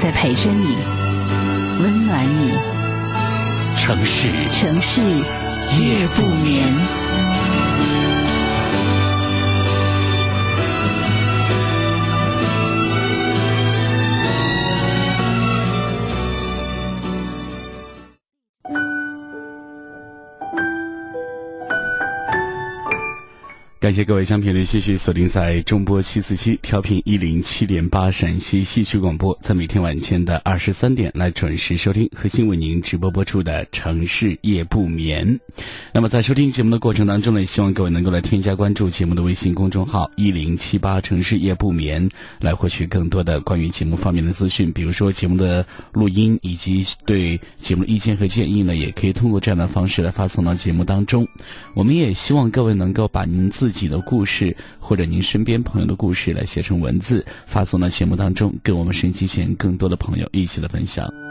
在陪着你，温暖你。城市，城市夜不眠。感谢各位将频率继续锁定在中波七四七调频一零七点八陕西戏曲广播，在每天晚间的二十三点来准时收听和新为您直播播出的《城市夜不眠》。那么在收听节目的过程当中呢，也希望各位能够来添加关注节目的微信公众号一零七八城市夜不眠，来获取更多的关于节目方面的资讯，比如说节目的录音以及对节目的意见和建议呢，也可以通过这样的方式来发送到节目当中。我们也希望各位能够把您自己的故事或者您身边朋友的故事来写成文字，发送到节目当中，跟我们收音机前更多的朋友一起来分享。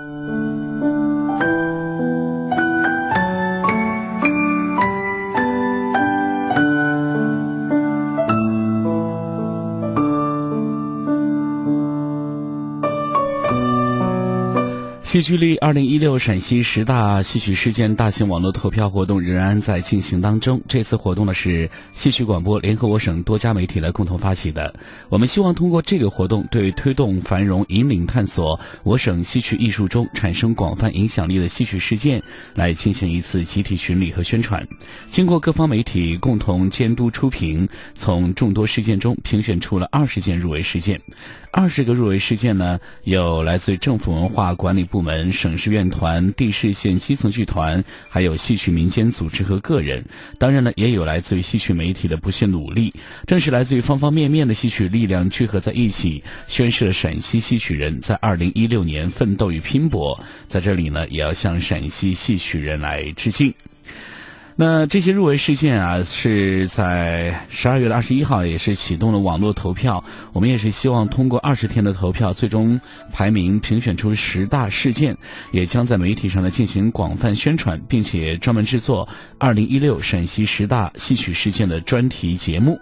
戏剧力二零一六陕西十大戏曲事件大型网络投票活动仍然在进行当中。这次活动呢是戏曲广播联合我省多家媒体来共同发起的。我们希望通过这个活动，对推动繁荣、引领探索我省戏曲艺术中产生广泛影响力的戏曲事件，来进行一次集体巡礼和宣传。经过各方媒体共同监督出评，从众多事件中评选出了二十件入围事件。二十个入围事件呢，有来自政府文化管理部们、省市院团、地市县基层剧团，还有戏曲民间组织和个人。当然呢，也有来自于戏曲媒体的不懈努力。正是来自于方方面面的戏曲力量聚合在一起，宣示了陕西戏曲人在二零一六年奋斗与拼搏。在这里呢，也要向陕西戏曲人来致敬。那这些入围事件啊，是在十二月的二十一号也是启动了网络投票。我们也是希望通过二十天的投票，最终排名评选出十大事件，也将在媒体上呢进行广泛宣传，并且专门制作二零一六陕西十大戏曲事件的专题节目。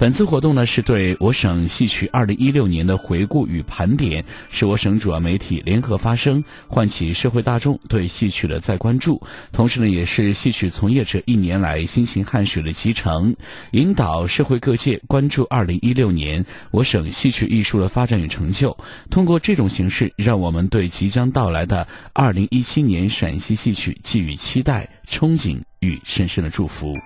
本次活动呢，是对我省戏曲二零一六年的回顾与盘点，是我省主要媒体联合发声，唤起社会大众对戏曲的再关注。同时呢，也是戏曲从业者一年来辛勤汗水的集成，引导社会各界关注二零一六年我省戏曲艺术的发展与成就。通过这种形式，让我们对即将到来的二零一七年陕西戏曲寄予期待、憧憬与深深的祝福。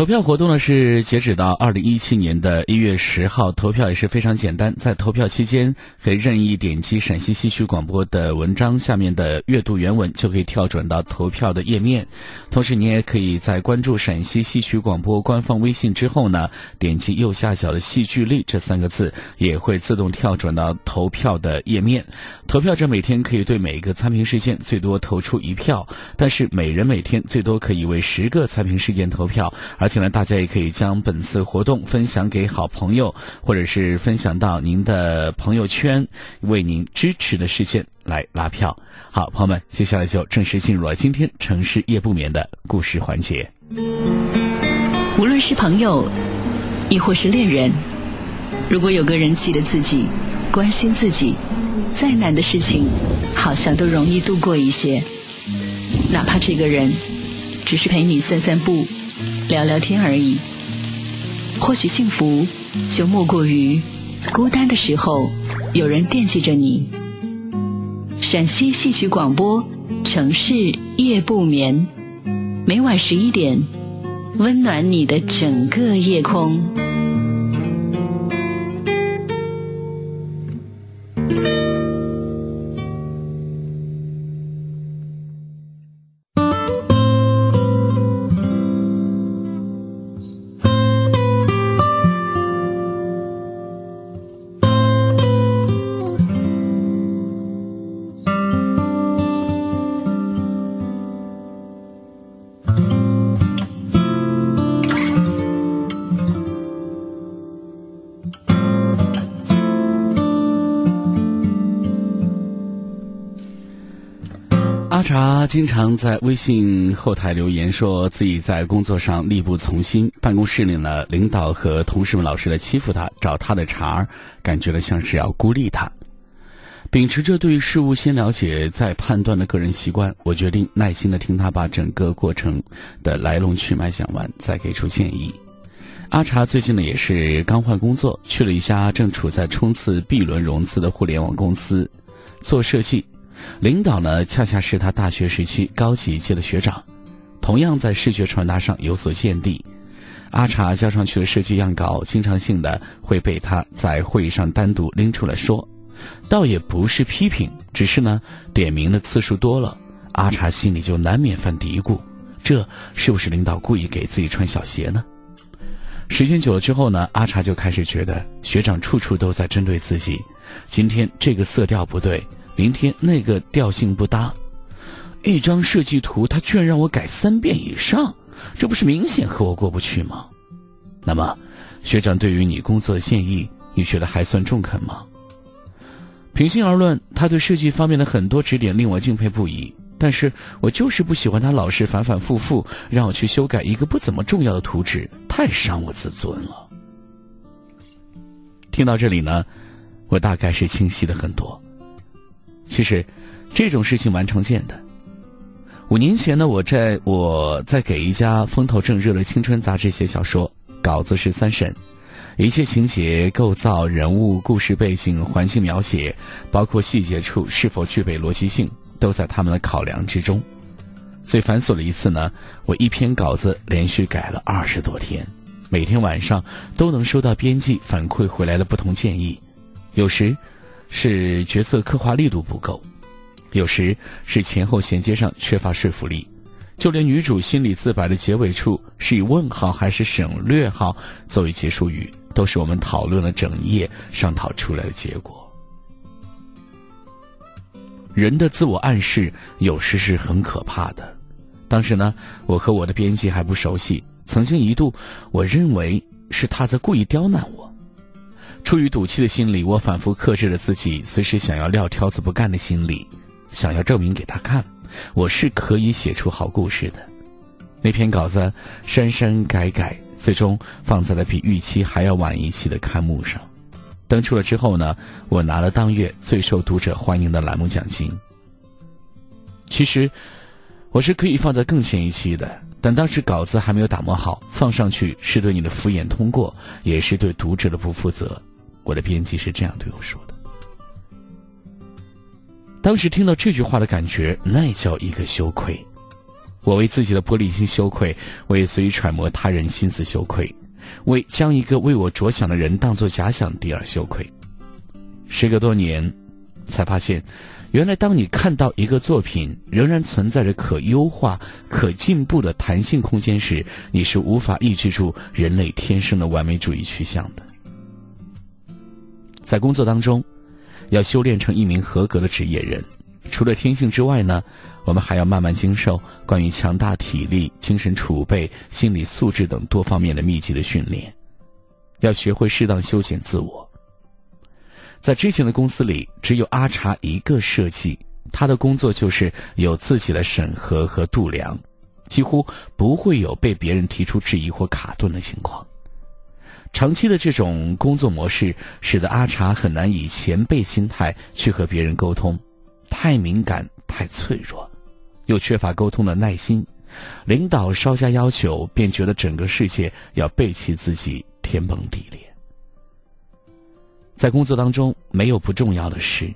投票活动呢是截止到二零一七年的一月十号，投票也是非常简单，在投票期间可以任意点击陕西戏曲广播的文章下面的阅读原文，就可以跳转到投票的页面。同时，你也可以在关注陕西戏曲广播官方微信之后呢，点击右下角的“戏剧力”这三个字，也会自动跳转到投票的页面。投票者每天可以对每一个参评事件最多投出一票，但是每人每天最多可以为十个参评事件投票。而且呢，大家也可以将本次活动分享给好朋友，或者是分享到您的朋友圈，为您支持的事件来拉票。好，朋友们，接下来就正式进入了今天城市夜不眠的故事环节。无论是朋友，亦或是恋人，如果有个人记得自己，关心自己，再难的事情，好像都容易度过一些。哪怕这个人只是陪你散散步。聊聊天而已，或许幸福就莫过于孤单的时候有人惦记着你。陕西戏曲广播，城市夜不眠，每晚十一点，温暖你的整个夜空。他经常在微信后台留言，说自己在工作上力不从心，办公室里呢，领导和同事们老是来欺负他，找他的茬儿，感觉呢像是要孤立他。秉持着对事物先了解再判断的个人习惯，我决定耐心的听他把整个过程的来龙去脉讲完，再给出建议。阿茶最近呢也是刚换工作，去了一家正处在冲刺 B 轮融资的互联网公司，做设计。领导呢恰恰是他大学时期高级一届的学长，同样在视觉传达上有所见地。阿茶交上去的设计样稿，经常性的会被他在会议上单独拎出来说，倒也不是批评，只是呢点名的次数多了，阿茶心里就难免犯嘀咕：这是不是领导故意给自己穿小鞋呢？时间久了之后呢，阿茶就开始觉得学长处处都在针对自己。今天这个色调不对，明天那个调性不搭，一张设计图他居然让我改三遍以上，这不是明显和我过不去吗？那么，学长对于你工作的建议，你觉得还算中肯吗？平心而论，他对设计方面的很多指点令我敬佩不已。但是我就是不喜欢他老是反反复复让我去修改一个不怎么重要的图纸，太伤我自尊了。听到这里呢，我大概是清晰了很多。其实，这种事情蛮常见的。五年前呢，我在我在给一家风头正热的青春杂志写小说，稿子是三审，一切情节构造、人物、故事背景、环境描写，包括细节处是否具备逻辑性。都在他们的考量之中。最繁琐的一次呢，我一篇稿子连续改了二十多天，每天晚上都能收到编辑反馈回来的不同建议。有时是角色刻画力度不够，有时是前后衔接上缺乏说服力，就连女主心理自白的结尾处是以问号还是省略号作为结束语，都是我们讨论了整夜商讨出来的结果。人的自我暗示有时是很可怕的。当时呢，我和我的编辑还不熟悉，曾经一度我认为是他在故意刁难我。出于赌气的心理，我反复克制了自己随时想要撂挑子不干的心理，想要证明给他看，我是可以写出好故事的。那篇稿子删删改改，最终放在了比预期还要晚一期的刊目上。登出了之后呢，我拿了当月最受读者欢迎的栏目奖金。其实，我是可以放在更前一期的，但当时稿子还没有打磨好，放上去是对你的敷衍通过，也是对读者的不负责。我的编辑是这样对我说的。当时听到这句话的感觉，那叫一个羞愧。我为自己的玻璃心羞愧，为随意揣摩他人心思羞愧。为将一个为我着想的人当作假想敌而羞愧。时隔多年，才发现，原来当你看到一个作品仍然存在着可优化、可进步的弹性空间时，你是无法抑制住人类天生的完美主义趋向的。在工作当中，要修炼成一名合格的职业人，除了天性之外呢？我们还要慢慢经受关于强大体力、精神储备、心理素质等多方面的密集的训练，要学会适当修剪自我。在之前的公司里，只有阿茶一个设计，他的工作就是有自己的审核和度量，几乎不会有被别人提出质疑或卡顿的情况。长期的这种工作模式，使得阿茶很难以前辈心态去和别人沟通，太敏感。太脆弱，又缺乏沟通的耐心，领导稍加要求，便觉得整个世界要背弃自己，天崩地裂。在工作当中，没有不重要的事，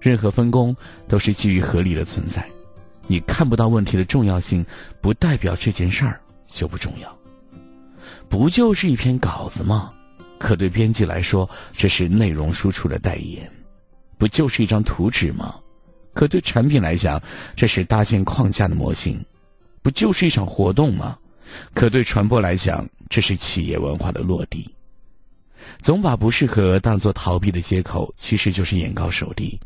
任何分工都是基于合理的存在。你看不到问题的重要性，不代表这件事儿就不重要。不就是一篇稿子吗？可对编辑来说，这是内容输出的代言。不就是一张图纸吗？可对产品来讲，这是搭建框架的模型，不就是一场活动吗？可对传播来讲，这是企业文化的落地。总把不适合当做逃避的借口，其实就是眼高手低；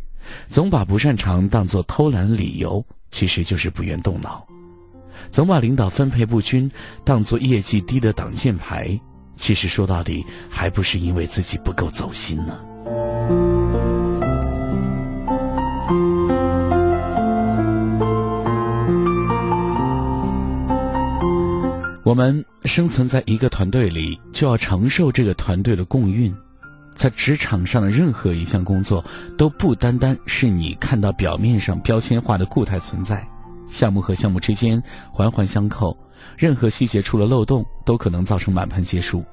总把不擅长当做偷懒理由，其实就是不愿动脑；总把领导分配不均当做业绩低的挡箭牌其实说到底还不是因为自己不够走心呢。我们生存在一个团队里就要承受这个团队的共运在职场上的任何一项工作都不单单是你看到表面上标签化的固态存在项目和项目之间环环相扣，任何细节出了漏洞，都可能造成满盘皆输。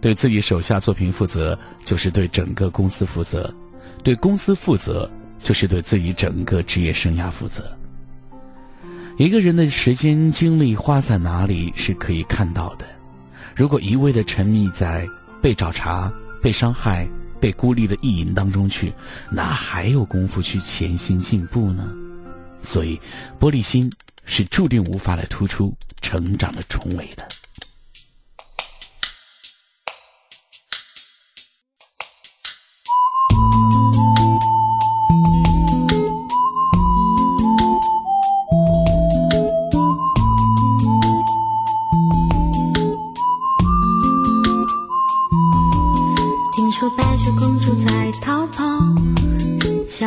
对自己手下作品负责，就是对整个公司负责；对公司负责，就是对自己整个职业生涯负责。一个人的时间精力花在哪里是可以看到的。如果一味的沉迷在被找茬。被伤害、被孤立的意淫当中去，哪还有功夫去潜心进步呢？所以，玻璃心是注定无法来突出成长的重围的。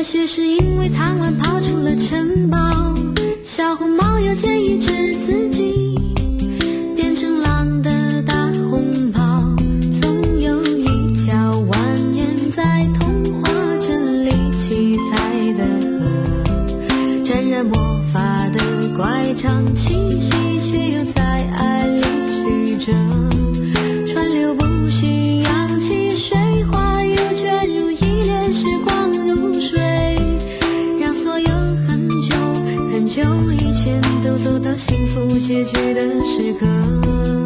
也许是因为贪玩跑出了城堡，小红帽要见一只自己，变成狼的大红袍，总有一条蜿蜒在童话镇里七彩的河，沾染魔法的乖张气。幸福结局的时刻。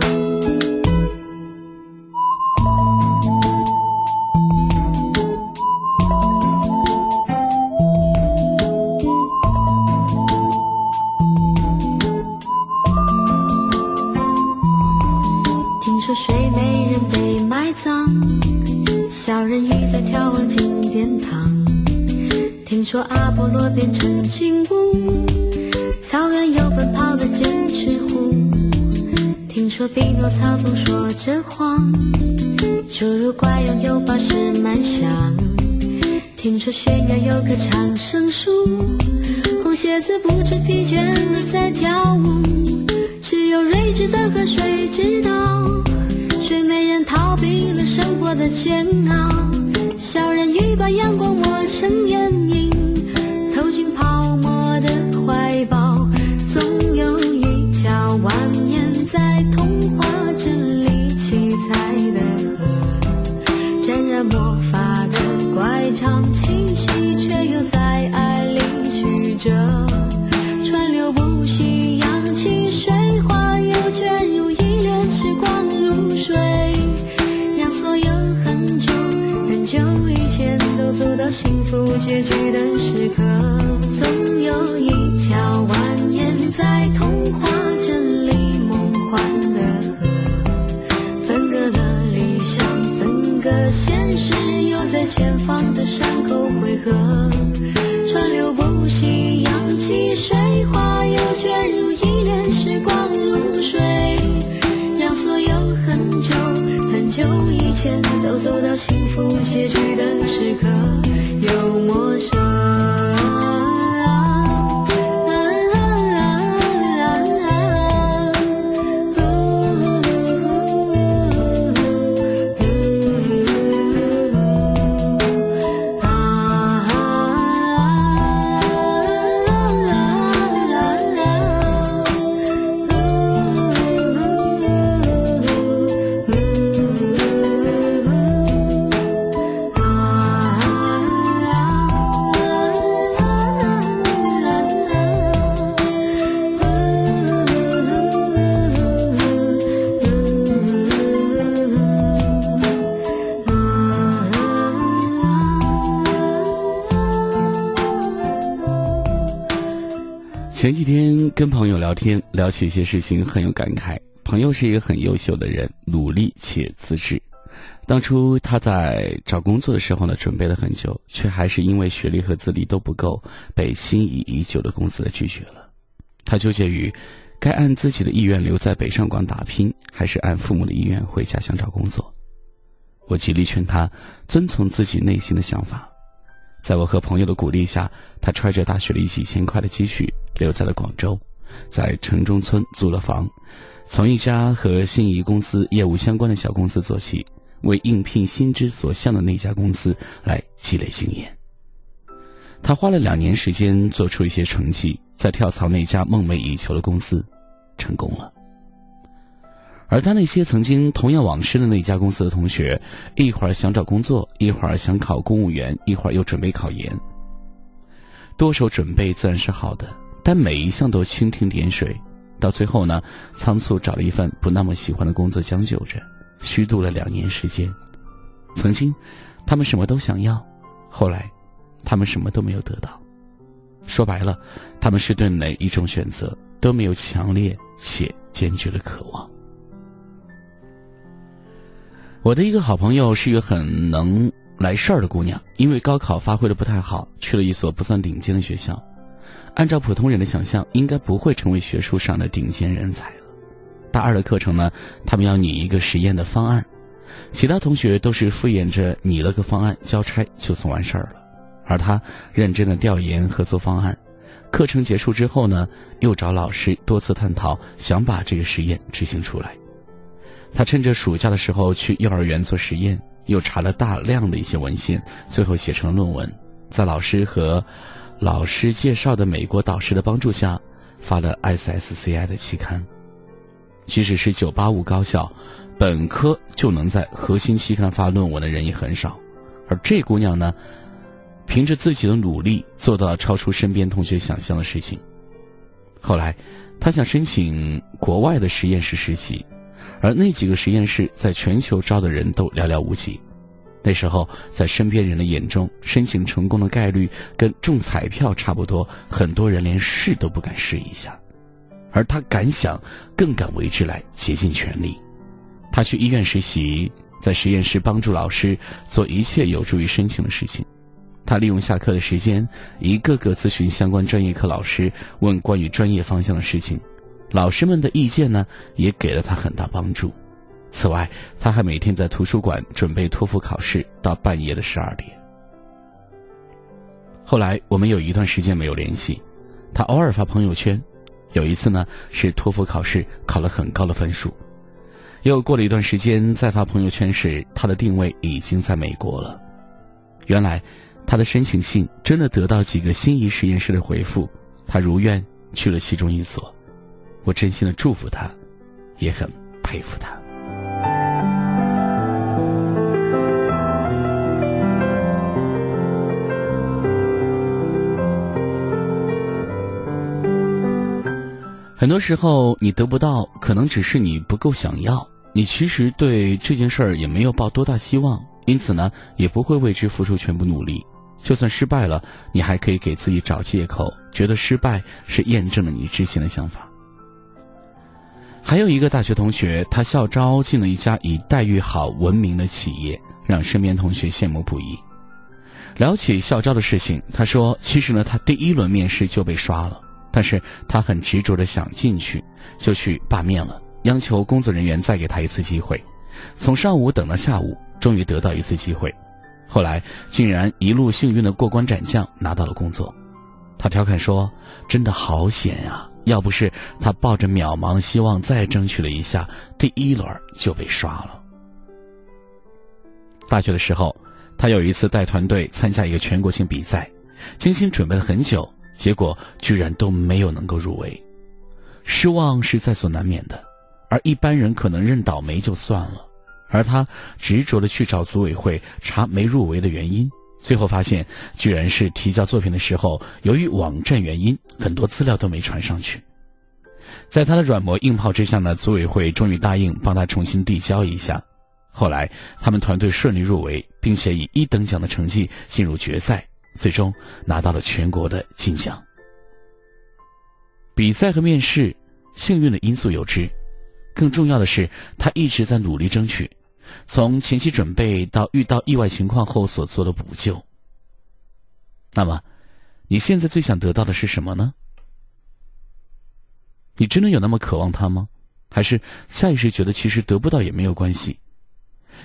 都走到幸福结局的时前几天跟朋友聊天，聊起一些事情，很有感慨。朋友是一个很优秀的人，努力且资质。当初他在找工作的时候呢，准备了很久，却还是因为学历和资历都不够，被心仪已久的公司拒绝了。他纠结于，该按自己的意愿留在北上广打拼，还是按父母的意愿回家乡找工作。我极力劝他遵从自己内心的想法。在我和朋友的鼓励下，他揣着大学里几千块的积蓄，留在了广州，在城中村租了房，从一家和心仪公司业务相关的小公司做起。为应聘心之所向的那家公司来积累经验。他花了两年时间做出一些成绩，在跳槽那家梦寐以求的公司，成功了。而他那些曾经同样往事的那家公司的同学，一会儿想找工作，一会儿想考公务员，一会儿又准备考研。多手准备自然是好的，但每一项都蜻蜓点水，到最后呢，仓促找了一份不那么喜欢的工作将就着。虚度了两年时间，曾经，他们什么都想要，后来，他们什么都没有得到。说白了，他们是对哪一种选择都没有强烈且坚决的渴望。我的一个好朋友是一个很能来事儿的姑娘，因为高考发挥的不太好，去了一所不算顶尖的学校。按照普通人的想象，应该不会成为学术上的顶尖人才了。大二的课程呢，他们要拟一个实验的方案，其他同学都是敷衍着拟了个方案交差就算完事儿了，而他认真的调研和做方案。课程结束之后呢，又找老师多次探讨，想把这个实验执行出来。他趁着暑假的时候去幼儿园做实验，又查了大量的一些文献，最后写成了论文，在老师和老师介绍的美国导师的帮助下，发了 SSCI 的期刊。即使是985高校，本科就能在核心期刊发论文的人也很少，而这姑娘呢，凭着自己的努力做到了超出身边同学想象的事情。后来，她想申请国外的实验室实习，而那几个实验室在全球招的人都寥寥无几。那时候，在身边人的眼中，申请成功的概率跟中彩票差不多，很多人连试都不敢试一下。而他敢想，更敢为之来竭尽全力。他去医院实习，在实验室帮助老师做一切有助于申请的事情。他利用下课的时间，一个个咨询相关专业课老师，问关于专业方向的事情。老师们的意见呢，也给了他很大帮助。此外，他还每天在图书馆准备托福考试，到半夜的十二点。后来我们有一段时间没有联系，他偶尔发朋友圈。有一次呢，是托福考试考了很高的分数，又过了一段时间再发朋友圈时，他的定位已经在美国了。原来，他的申请信真的得到几个心仪实验室的回复，他如愿去了其中一所。我真心的祝福他，也很佩服他。很多时候，你得不到，可能只是你不够想要。你其实对这件事儿也没有抱多大希望，因此呢，也不会为之付出全部努力。就算失败了，你还可以给自己找借口，觉得失败是验证了你之前的想法。还有一个大学同学，他校招进了一家以待遇好闻名的企业，让身边同学羡慕不已。聊起校招的事情，他说：“其实呢，他第一轮面试就被刷了。”但是他很执着的想进去，就去罢面了，央求工作人员再给他一次机会。从上午等到下午，终于得到一次机会。后来竟然一路幸运的过关斩将，拿到了工作。他调侃说：“真的好险呀！要不是他抱着渺茫希望再争取了一下，第一轮就被刷了。”大学的时候，他有一次带团队参加一个全国性比赛，精心准备了很久。结果居然都没有能够入围，失望是在所难免的，而一般人可能认倒霉就算了，而他执着的去找组委会查没入围的原因，最后发现居然是提交作品的时候，由于网站原因，很多资料都没传上去。在他的软磨硬泡之下呢，组委会终于答应帮他重新递交一下。后来他们团队顺利入围，并且以一等奖的成绩进入决赛。最终拿到了全国的金奖。比赛和面试，幸运的因素有之，更重要的是，他一直在努力争取，从前期准备到遇到意外情况后所做的补救。那么，你现在最想得到的是什么呢？你真的有那么渴望他吗？还是下意识觉得其实得不到也没有关系？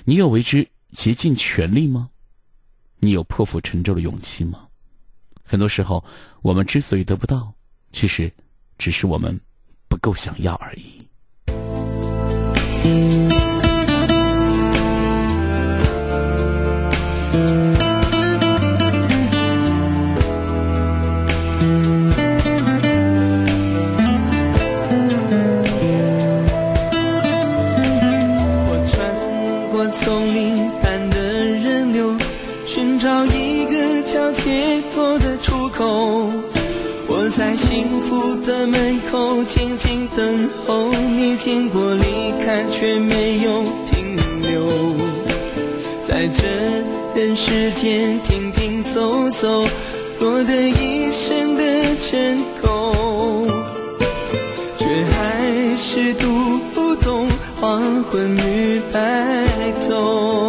你有为之竭尽全力吗？你有破釜沉舟的勇气吗？很多时候，我们之所以得不到，其实只是我们不够想要而已。幸福的门口静静等候，你经过离开却没有停留，在这人世间停停走走，落得一身的尘垢。却还是读不懂黄昏与白头。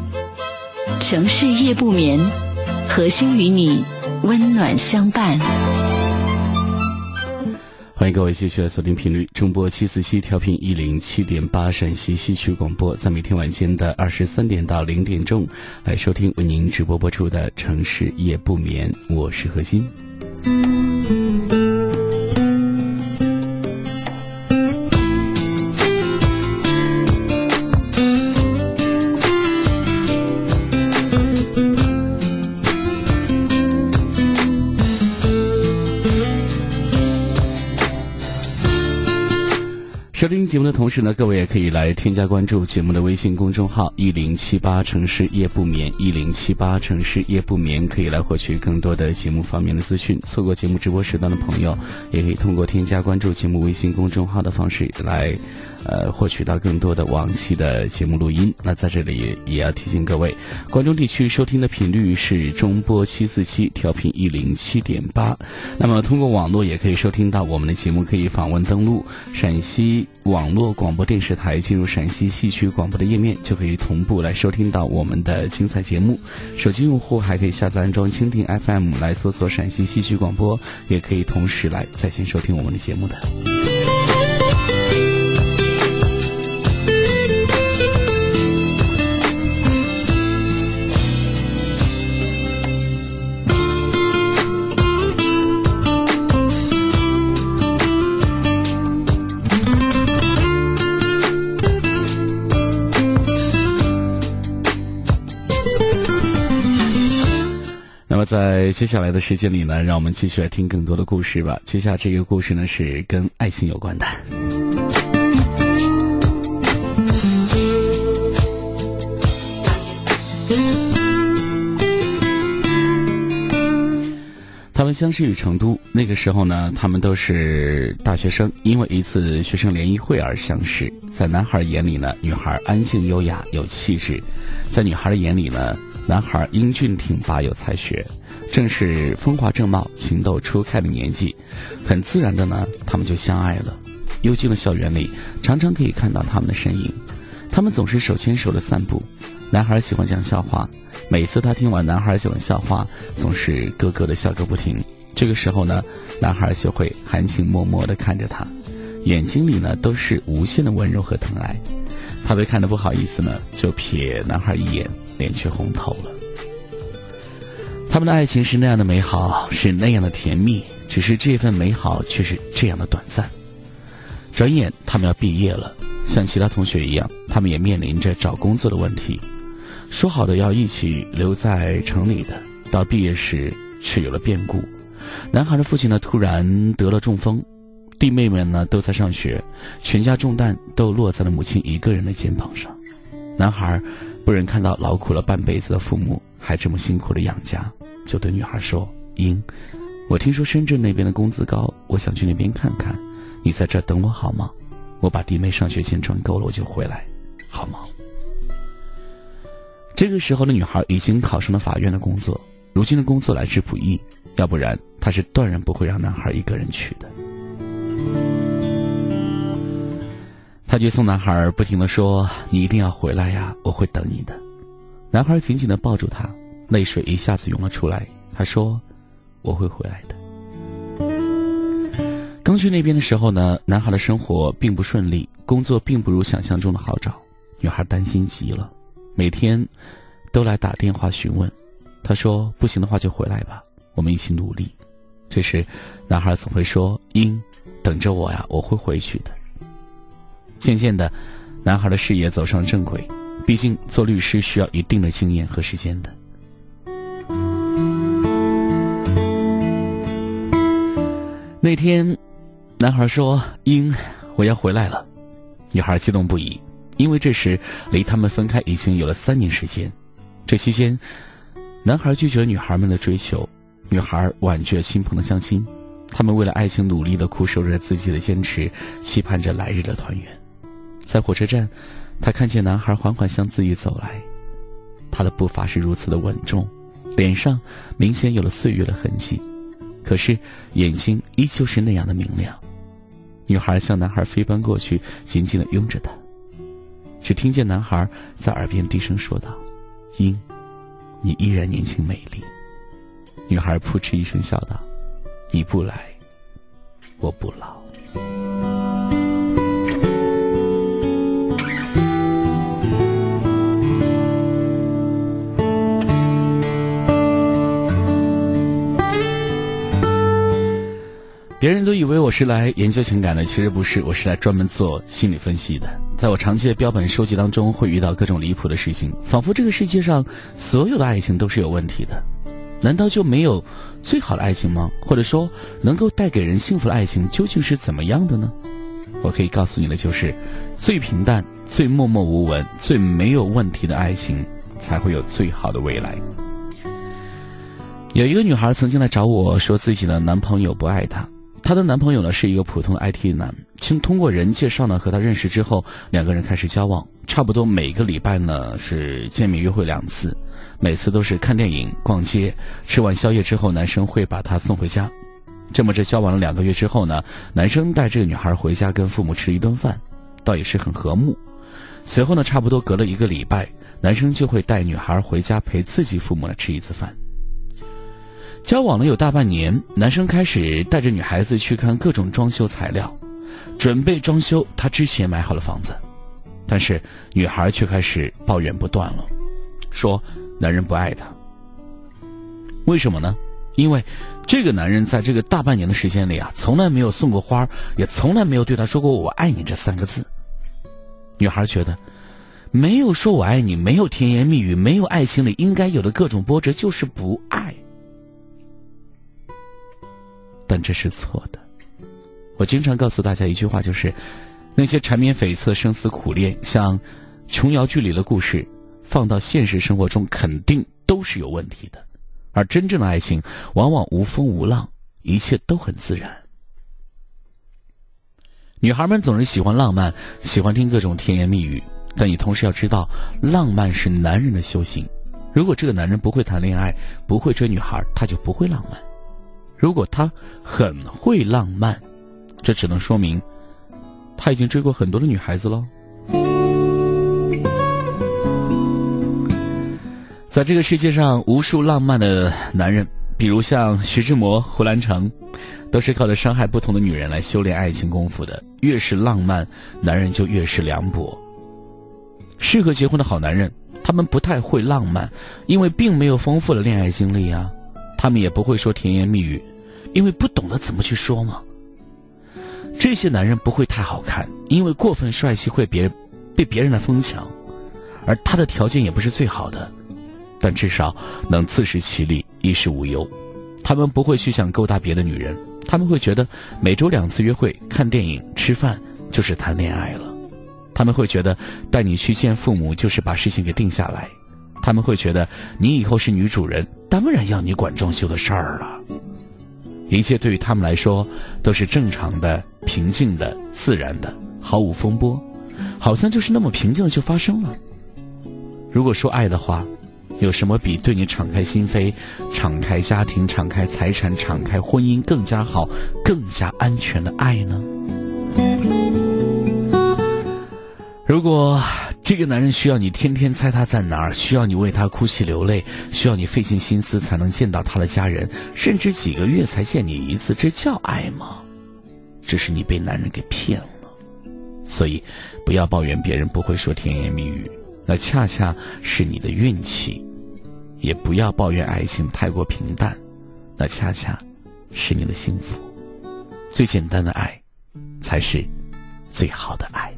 城市夜不眠，何心与你温暖相伴。欢迎各位继续来锁定频率中波七四七调频一零七点八陕西戏曲广播，在每天晚间的二十三点到零点钟来收听为您直播播出的《城市夜不眠》，我是何欣。节目的同时呢，各位也可以来添加关注节目的微信公众号“一零七八城市夜不眠”，一零七八城市夜不眠可以来获取更多的节目方面的资讯。错过节目直播时段的朋友，也可以通过添加关注节目微信公众号的方式来。呃，获取到更多的往期的节目录音。那在这里也要提醒各位，关中地区收听的频率是中波七四七调频一零七点八。那么通过网络也可以收听到我们的节目，可以访问登录陕西网络广播电视台，进入陕西戏曲广播的页面，就可以同步来收听到我们的精彩节目。手机用户还可以下载安装蜻蜓 FM 来搜索陕西戏曲广播，也可以同时来在线收听我们的节目的。那在接下来的时间里呢，让我们继续来听更多的故事吧。接下来这个故事呢是跟爱情有关的。他们相识于成都，那个时候呢，他们都是大学生，因为一次学生联谊会而相识。在男孩眼里呢，女孩安静优雅有气质；在女孩的眼里呢，男孩英俊挺拔有才学。正是风华正茂、情窦初开的年纪，很自然的呢，他们就相爱了。幽静的校园里，常常可以看到他们的身影。他们总是手牵手的散步。男孩喜欢讲笑话，每次他听完男孩讲的笑话，总是咯咯的笑个不停。这个时候呢，男孩就会含情脉脉的看着他，眼睛里呢都是无限的温柔和疼爱。他被看得不好意思呢，就瞥男孩一眼，脸却红透了。他们的爱情是那样的美好，是那样的甜蜜，只是这份美好却是这样的短暂。转眼他们要毕业了，像其他同学一样，他们也面临着找工作的问题。说好的要一起留在城里的，到毕业时却有了变故。男孩的父亲呢，突然得了中风，弟妹们呢都在上学，全家重担都落在了母亲一个人的肩膀上。男孩不忍看到劳苦了半辈子的父母还这么辛苦的养家。就对女孩说：“英，我听说深圳那边的工资高，我想去那边看看。你在这等我好吗？我把弟妹上学钱赚够了，我就回来，好吗？”这个时候的女孩已经考上了法院的工作，如今的工作来之不易，要不然她是断然不会让男孩一个人去的。他去送男孩，不停的说：“你一定要回来呀，我会等你的。”男孩紧紧的抱住他。泪水一下子涌了出来。他说：“我会回来的。”刚去那边的时候呢，男孩的生活并不顺利，工作并不如想象中的好找。女孩担心极了，每天都来打电话询问。他说：“不行的话就回来吧，我们一起努力。”这时，男孩总会说：“英，等着我呀，我会回去的。”渐渐的，男孩的事业走上正轨。毕竟做律师需要一定的经验和时间的。那天，男孩说：“英，我要回来了。”女孩激动不已，因为这时离他们分开已经有了三年时间。这期间，男孩拒绝女孩们的追求，女孩婉拒了亲朋的相亲。他们为了爱情努力的苦守着自己的坚持，期盼着来日的团圆。在火车站，他看见男孩缓缓向自己走来，他的步伐是如此的稳重，脸上明显有了岁月的痕迹。可是，眼睛依旧是那样的明亮。女孩向男孩飞奔过去，紧紧的拥着他。只听见男孩在耳边低声说道：“英，你依然年轻美丽。”女孩扑哧一声笑道：“你不来，我不老。”别人都以为我是来研究情感的，其实不是，我是来专门做心理分析的。在我长期的标本收集当中，会遇到各种离谱的事情，仿佛这个世界上所有的爱情都是有问题的。难道就没有最好的爱情吗？或者说，能够带给人幸福的爱情究竟是怎么样的呢？我可以告诉你的就是，最平淡、最默默无闻、最没有问题的爱情，才会有最好的未来。有一个女孩曾经来找我说，自己的男朋友不爱她。她的男朋友呢是一个普通的 IT 男，经通过人介绍呢和她认识之后，两个人开始交往，差不多每个礼拜呢是见面约会两次，每次都是看电影、逛街，吃完宵夜之后，男生会把她送回家。这么着交往了两个月之后呢，男生带这个女孩回家跟父母吃一顿饭，倒也是很和睦。随后呢，差不多隔了一个礼拜，男生就会带女孩回家陪自己父母来吃一次饭。交往了有大半年，男生开始带着女孩子去看各种装修材料，准备装修他之前买好的房子，但是女孩却开始抱怨不断了，说男人不爱她。为什么呢？因为这个男人在这个大半年的时间里啊，从来没有送过花，也从来没有对她说过“我爱你”这三个字。女孩觉得，没有说我爱你，没有甜言蜜语，没有爱情里应该有的各种波折，就是不爱。但这是错的。我经常告诉大家一句话，就是那些缠绵悱恻、生死苦恋，像琼瑶剧里的故事，放到现实生活中肯定都是有问题的。而真正的爱情，往往无风无浪，一切都很自然。女孩们总是喜欢浪漫，喜欢听各种甜言蜜语，但你同时要知道，浪漫是男人的修行。如果这个男人不会谈恋爱，不会追女孩，他就不会浪漫。如果他很会浪漫，这只能说明他已经追过很多的女孩子喽。在这个世界上，无数浪漫的男人，比如像徐志摩、胡兰成，都是靠着伤害不同的女人来修炼爱情功夫的。越是浪漫，男人就越是凉薄。适合结婚的好男人，他们不太会浪漫，因为并没有丰富的恋爱经历啊。他们也不会说甜言蜜语。因为不懂得怎么去说嘛。这些男人不会太好看，因为过分帅气会别被别人来疯抢，而他的条件也不是最好的，但至少能自食其力，衣食无忧。他们不会去想勾搭别的女人，他们会觉得每周两次约会、看电影、吃饭就是谈恋爱了。他们会觉得带你去见父母就是把事情给定下来。他们会觉得你以后是女主人，当然要你管装修的事儿了。一切对于他们来说都是正常的、平静的、自然的，毫无风波，好像就是那么平静的就发生了。如果说爱的话，有什么比对你敞开心扉、敞开家庭、敞开财产、敞开婚姻更加好、更加安全的爱呢？如果。这个男人需要你天天猜他在哪儿，需要你为他哭泣流泪，需要你费尽心思才能见到他的家人，甚至几个月才见你一次，这叫爱吗？这是你被男人给骗了。所以，不要抱怨别人不会说甜言蜜语，那恰恰是你的运气；也不要抱怨爱情太过平淡，那恰恰是你的幸福。最简单的爱，才是最好的爱。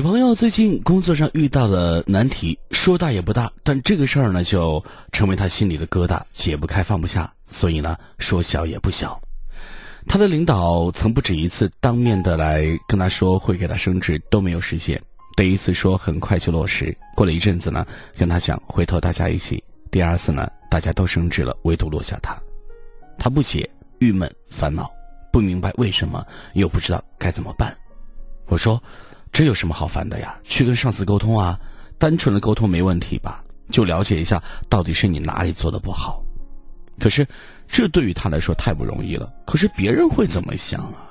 女朋友最近工作上遇到了难题，说大也不大，但这个事儿呢，就成为她心里的疙瘩，解不开放不下，所以呢，说小也不小。她的领导曾不止一次当面的来跟她说会给她升职，都没有实现。第一次说很快就落实，过了一阵子呢，跟她讲回头大家一起。第二次呢，大家都升职了，唯独落下她。她不解、郁闷、烦恼，不明白为什么，又不知道该怎么办。我说。这有什么好烦的呀？去跟上司沟通啊，单纯的沟通没问题吧？就了解一下到底是你哪里做的不好。可是，这对于他来说太不容易了。可是别人会怎么想啊？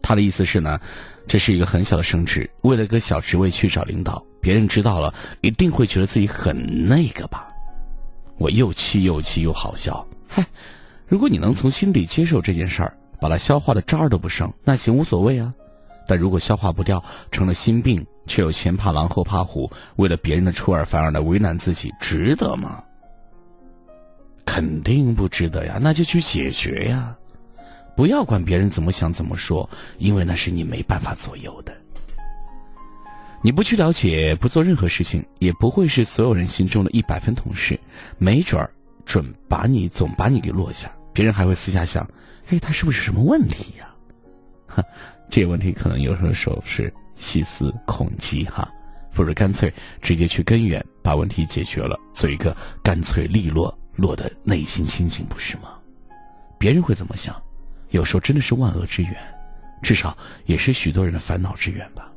他的意思是呢，这是一个很小的升职，为了一个小职位去找领导，别人知道了一定会觉得自己很那个吧？我又气又气又好笑。嗨，如果你能从心底接受这件事儿，把它消化的渣儿都不剩，那行无所谓啊。但如果消化不掉，成了心病，却又前怕狼后怕虎，为了别人的出尔反尔的为难自己，值得吗？肯定不值得呀，那就去解决呀，不要管别人怎么想怎么说，因为那是你没办法左右的。你不去了解，不做任何事情，也不会是所有人心中的一百分同事。没准儿准把你总把你给落下，别人还会私下想：哎，他是不是什么问题呀？哈，这个问题可能有时候是细思恐极哈，不如干脆直接去根源，把问题解决了，做一个干脆利落、落的内心清净，不是吗？别人会怎么想？有时候真的是万恶之源，至少也是许多人的烦恼之源吧。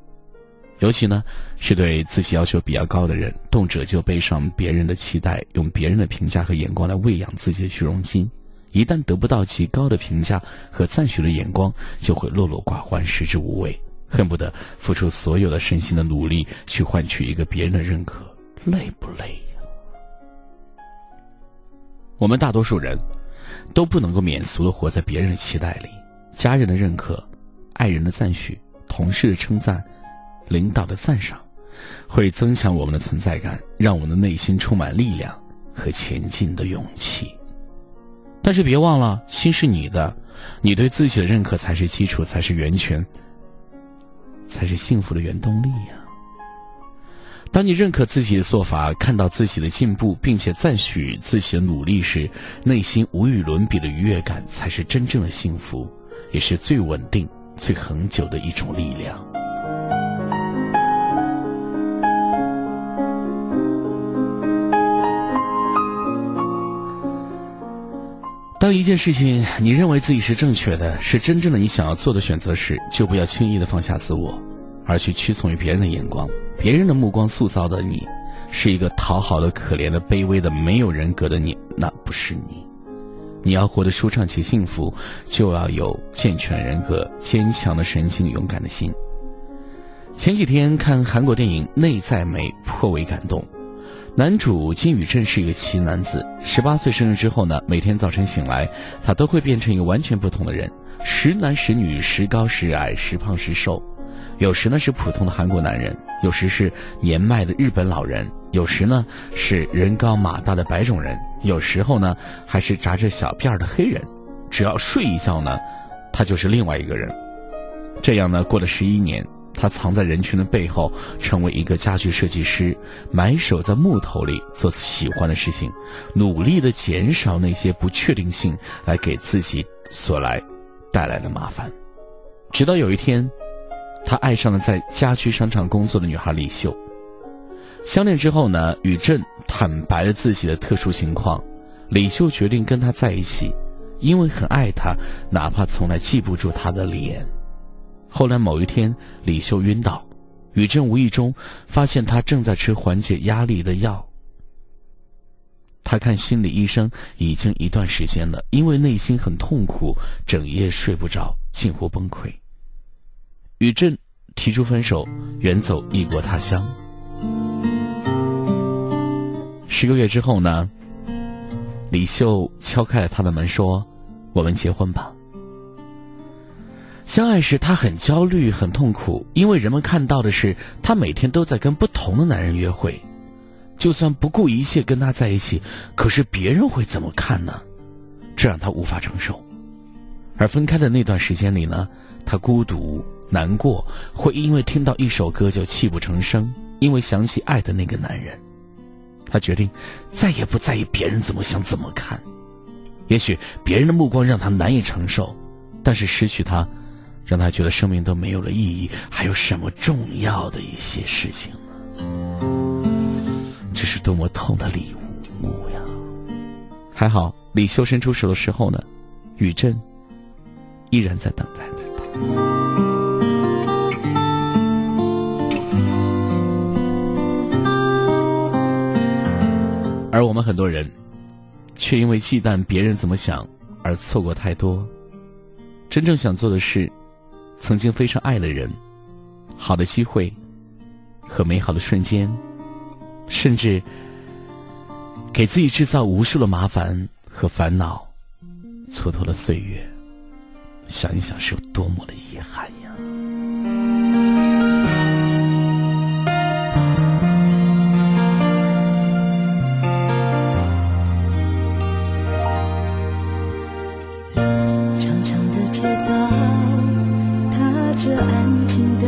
尤其呢，是对自己要求比较高的人，动辄就背上别人的期待，用别人的评价和眼光来喂养自己的虚荣心。一旦得不到极高的评价和赞许的眼光，就会落落寡欢，食之无味，恨不得付出所有的身心的努力去换取一个别人的认可，累不累呀？我们大多数人都不能够免俗的活在别人的期待里，家人的认可、爱人的赞许、同事的称赞。领导的赞赏，会增强我们的存在感，让我们的内心充满力量和前进的勇气。但是别忘了，心是你的，你对自己的认可才是基础，才是源泉，才是幸福的原动力呀。当你认可自己的做法，看到自己的进步，并且赞许自己的努力时，内心无与伦比的愉悦感，才是真正的幸福，也是最稳定、最恒久的一种力量。当一件事情你认为自己是正确的，是真正的你想要做的选择时，就不要轻易的放下自我，而去屈从于别人的眼光。别人的目光塑造的你，是一个讨好的、可怜的、卑微的、没有人格的你，那不是你。你要活得舒畅且幸福，就要有健全人格、坚强的神经、勇敢的心。前几天看韩国电影《内在美》，颇为感动。男主金宇镇是一个奇男子。十八岁生日之后呢，每天早晨醒来，他都会变成一个完全不同的人，时男时女，时高时矮，时胖时瘦。有时呢是普通的韩国男人，有时是年迈的日本老人，有时呢是人高马大的白种人，有时候呢还是扎着小辫儿的黑人。只要睡一觉呢，他就是另外一个人。这样呢，过了十一年。他藏在人群的背后，成为一个家具设计师，埋首在木头里做喜欢的事情，努力的减少那些不确定性来给自己所来带来的麻烦。直到有一天，他爱上了在家居商场工作的女孩李秀。相恋之后呢，宇镇坦白了自己的特殊情况，李秀决定跟他在一起，因为很爱他，哪怕从来记不住他的脸。后来某一天，李秀晕倒，宇正无意中发现她正在吃缓解压力的药。他看心理医生已经一段时间了，因为内心很痛苦，整夜睡不着，近乎崩溃。宇振提出分手，远走异国他乡。十个月之后呢，李秀敲开了他的门，说：“我们结婚吧。”相爱时，他很焦虑、很痛苦，因为人们看到的是他每天都在跟不同的男人约会。就算不顾一切跟他在一起，可是别人会怎么看呢？这让他无法承受。而分开的那段时间里呢，他孤独、难过，会因为听到一首歌就泣不成声，因为想起爱的那个男人。他决定再也不在意别人怎么想、怎么看。也许别人的目光让他难以承受，但是失去他。让他觉得生命都没有了意义，还有什么重要的一些事情呢？这是多么痛的礼物呀！还好李修伸出手的时候呢，宇镇依然在等待着他。而我们很多人，却因为忌惮别人怎么想而错过太多真正想做的事。曾经非常爱的人，好的机会和美好的瞬间，甚至给自己制造无数的麻烦和烦恼，蹉跎了岁月，想一想是有多么的遗憾呀！长长的街道。这安静。的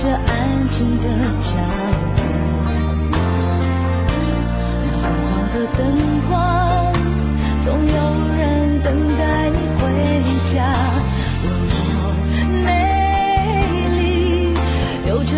这安静的角落那昏黄的灯光总有人等待你回家。多么美丽有着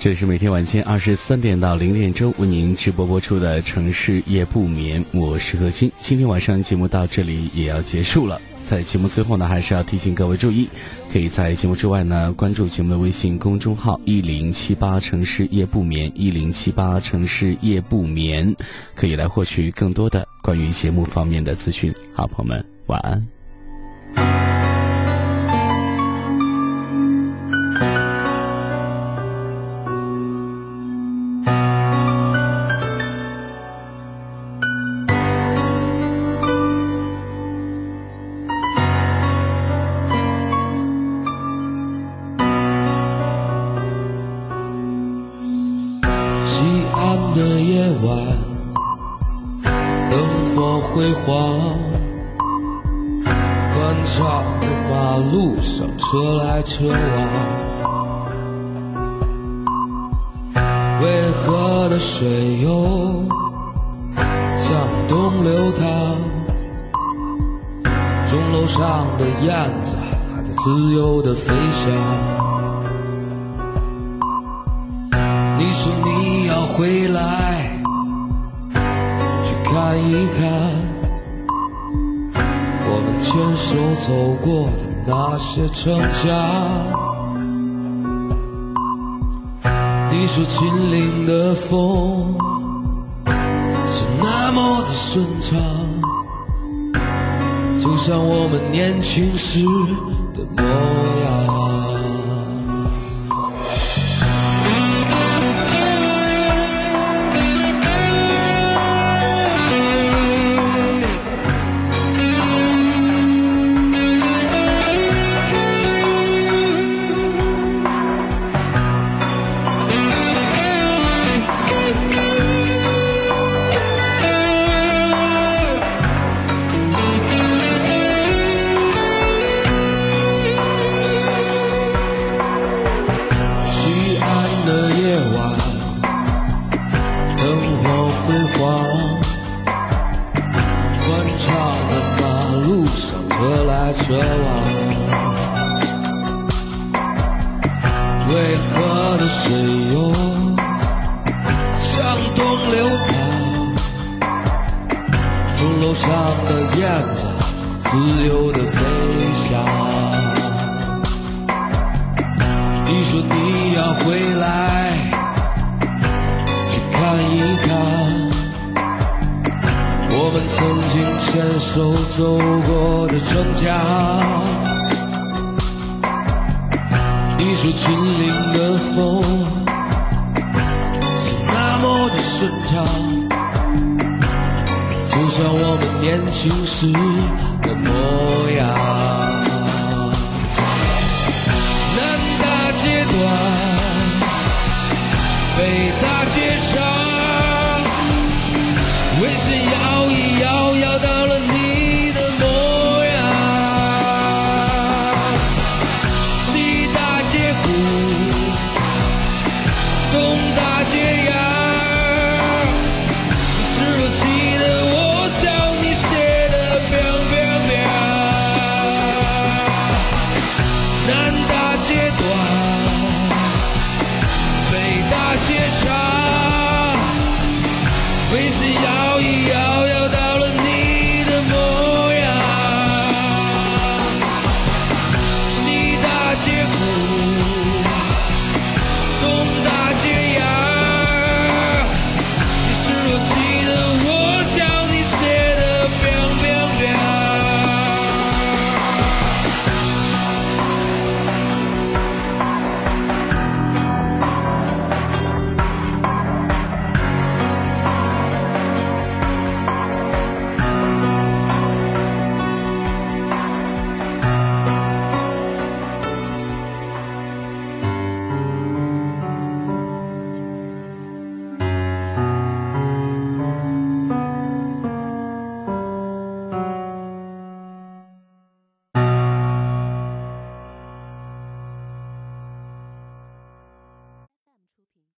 这是每天晚间二十三点到零点钟为您直播播出的城市夜不眠我是何欣。今天晚上节目到这里也要结束了。在节目最后呢还是要提醒各位注意可以在节目之外呢关注节目的微信公众号一零七八城市夜不眠一零七八城市夜不眠可以来获取更多的关于节目方面的资讯。好朋友们晚安。我们牵手走过的那些城墙你说金陵的风是那么的顺畅就像我们年轻时的模样。就像我们年轻时的模样。南大街段，